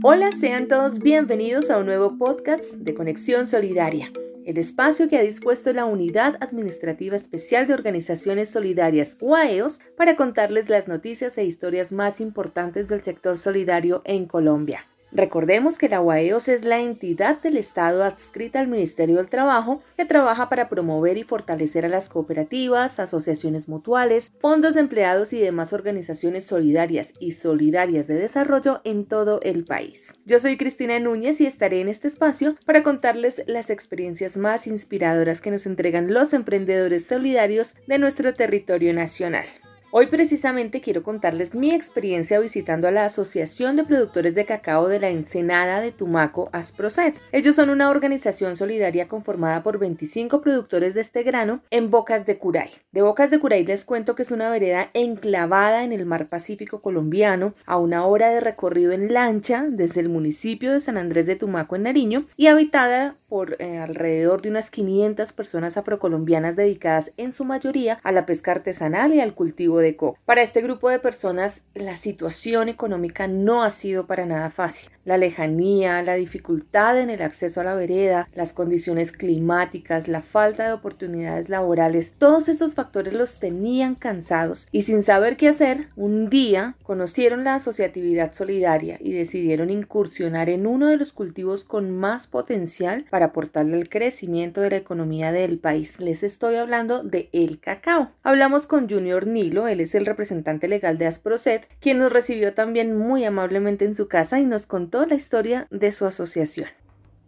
Hola, sean todos bienvenidos a un nuevo podcast de Conexión Solidaria, el espacio que ha dispuesto la Unidad Administrativa Especial de Organizaciones Solidarias, UAEOS, para contarles las noticias e historias más importantes del sector solidario en Colombia. Recordemos que la UAEOS es la entidad del Estado adscrita al Ministerio del Trabajo que trabaja para promover y fortalecer a las cooperativas, asociaciones mutuales, fondos de empleados y demás organizaciones solidarias y solidarias de desarrollo en todo el país. Yo soy Cristina Núñez y estaré en este espacio para contarles las experiencias más inspiradoras que nos entregan los emprendedores solidarios de nuestro territorio nacional. Hoy precisamente quiero contarles mi experiencia visitando a la Asociación de Productores de Cacao de la Ensenada de Tumaco, Asproset. Ellos son una organización solidaria conformada por 25 productores de este grano en Bocas de Curay. De Bocas de Curay les cuento que es una vereda enclavada en el mar Pacífico colombiano, a una hora de recorrido en lancha desde el municipio de San Andrés de Tumaco en Nariño y habitada por eh, alrededor de unas 500 personas afrocolombianas dedicadas en su mayoría a la pesca artesanal y al cultivo de coco. Para este grupo de personas la situación económica no ha sido para nada fácil. La lejanía, la dificultad en el acceso a la vereda, las condiciones climáticas, la falta de oportunidades laborales, todos esos factores los tenían cansados y sin saber qué hacer, un día conocieron la asociatividad solidaria y decidieron incursionar en uno de los cultivos con más potencial para aportarle al crecimiento de la economía del país. Les estoy hablando de el cacao. Hablamos con Junior Nilo, él es el representante legal de Asproset, quien nos recibió también muy amablemente en su casa y nos contó la historia de su asociación.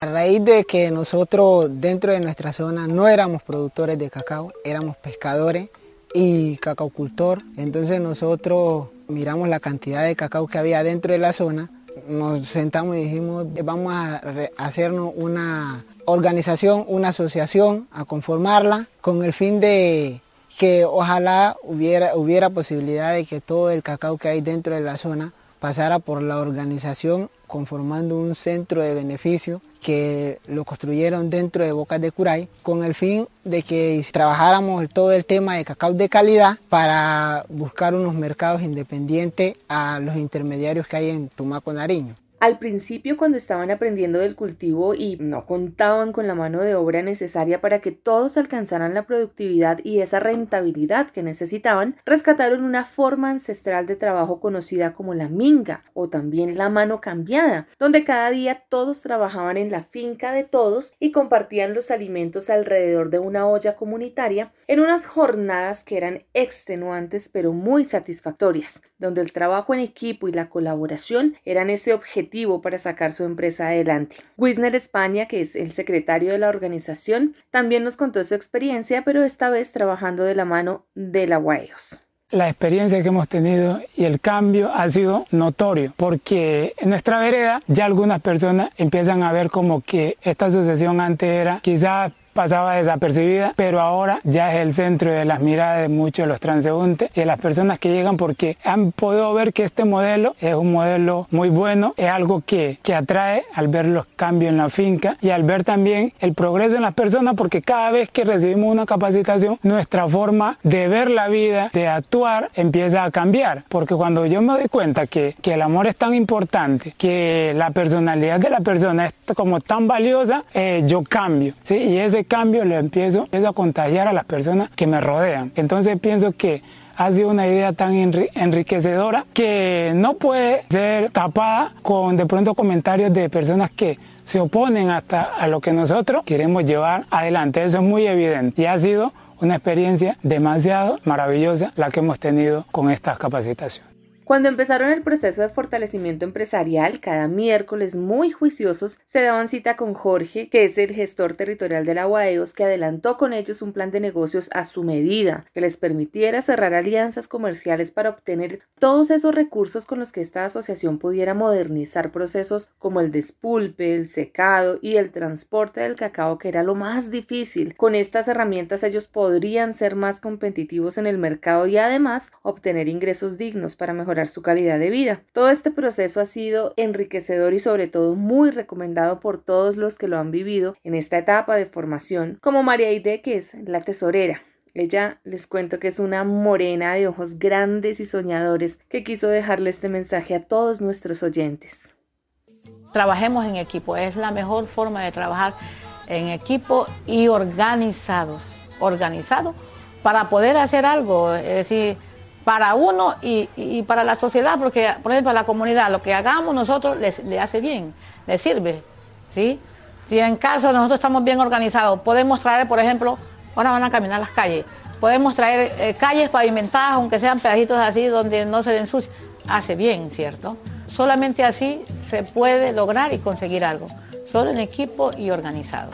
A raíz de que nosotros dentro de nuestra zona no éramos productores de cacao, éramos pescadores y cacaocultor, entonces nosotros miramos la cantidad de cacao que había dentro de la zona, nos sentamos y dijimos vamos a hacernos una organización, una asociación, a conformarla con el fin de que ojalá hubiera, hubiera posibilidad de que todo el cacao que hay dentro de la zona pasara por la organización conformando un centro de beneficio que lo construyeron dentro de Bocas de Curay con el fin de que trabajáramos todo el tema de cacao de calidad para buscar unos mercados independientes a los intermediarios que hay en Tumaco Nariño. Al principio, cuando estaban aprendiendo del cultivo y no contaban con la mano de obra necesaria para que todos alcanzaran la productividad y esa rentabilidad que necesitaban, rescataron una forma ancestral de trabajo conocida como la minga o también la mano cambiada, donde cada día todos trabajaban en la finca de todos y compartían los alimentos alrededor de una olla comunitaria en unas jornadas que eran extenuantes pero muy satisfactorias, donde el trabajo en equipo y la colaboración eran ese objetivo para sacar su empresa adelante. Wisner España, que es el secretario de la organización, también nos contó su experiencia, pero esta vez trabajando de la mano de la UAEOS. La experiencia que hemos tenido y el cambio ha sido notorio porque en nuestra vereda ya algunas personas empiezan a ver como que esta asociación antes era quizás pasaba desapercibida, pero ahora ya es el centro de las miradas de muchos de los transeúntes y de las personas que llegan porque han podido ver que este modelo es un modelo muy bueno, es algo que, que atrae al ver los cambios en la finca y al ver también el progreso en las personas porque cada vez que recibimos una capacitación, nuestra forma de ver la vida, de actuar, empieza a cambiar. Porque cuando yo me doy cuenta que, que el amor es tan importante, que la personalidad de la persona es como tan valiosa, eh, yo cambio. ¿sí? Y ese cambio lo empiezo, a contagiar a las personas que me rodean. Entonces pienso que ha sido una idea tan enriquecedora que no puede ser tapada con de pronto comentarios de personas que se oponen hasta a lo que nosotros queremos llevar adelante. Eso es muy evidente y ha sido una experiencia demasiado maravillosa la que hemos tenido con estas capacitaciones. Cuando empezaron el proceso de fortalecimiento empresarial, cada miércoles muy juiciosos se daban cita con Jorge, que es el gestor territorial de la UAEOS, que adelantó con ellos un plan de negocios a su medida, que les permitiera cerrar alianzas comerciales para obtener todos esos recursos con los que esta asociación pudiera modernizar procesos como el despulpe, el secado y el transporte del cacao, que era lo más difícil. Con estas herramientas ellos podrían ser más competitivos en el mercado y además obtener ingresos dignos para mejorar su calidad de vida. Todo este proceso ha sido enriquecedor y sobre todo muy recomendado por todos los que lo han vivido en esta etapa de formación, como María Aide, que es la tesorera. Ella les cuento que es una morena de ojos grandes y soñadores que quiso dejarle este mensaje a todos nuestros oyentes. Trabajemos en equipo, es la mejor forma de trabajar en equipo y organizados, organizados para poder hacer algo, es decir, para uno y, para la sociedad, porque por ejemplo a la comunidad, lo que hagamos nosotros le hace bien, le sirve, ¿sí? Si en caso nosotros estamos bien organizados, podemos traer, por ejemplo, ahora van a caminar las calles, podemos traer eh, calles pavimentadas, aunque sean pedacitos así donde no se den sucios, hace bien, ¿cierto? Solamente así se puede lograr y conseguir algo, solo en equipo y organizado.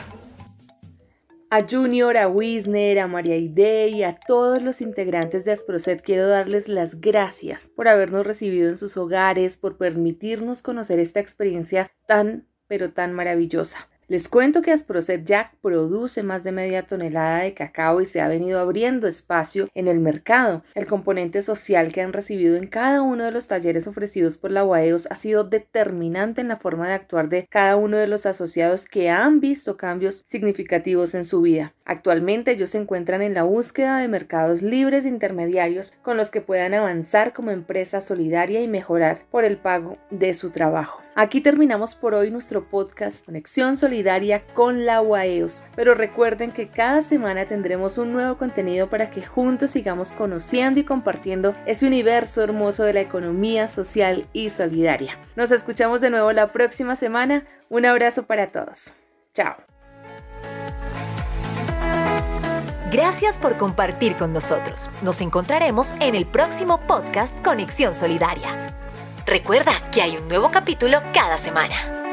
A Junior, a Wisner, a María Ide y a todos los integrantes de Asproset quiero darles las gracias por habernos recibido en sus hogares, por permitirnos conocer esta experiencia tan, pero tan maravillosa. Les cuento que Asprocet Jack produce más de media tonelada de cacao y se ha venido abriendo espacio en el mercado. El componente social que han recibido en cada uno de los talleres ofrecidos por la UAEOS ha sido determinante en la forma de actuar de cada uno de los asociados que han visto cambios significativos en su vida. Actualmente ellos se encuentran en la búsqueda de mercados libres de intermediarios con los que puedan avanzar como empresa solidaria y mejorar por el pago de su trabajo. Aquí terminamos por hoy nuestro podcast Conexión Solidaria con la UAEOS, pero recuerden que cada semana tendremos un nuevo contenido para que juntos sigamos conociendo y compartiendo ese universo hermoso de la economía social y solidaria. Nos escuchamos de nuevo la próxima semana. Un abrazo para todos. Chao. Gracias por compartir con nosotros. Nos encontraremos en el próximo podcast Conexión Solidaria. Recuerda que hay un nuevo capítulo cada semana.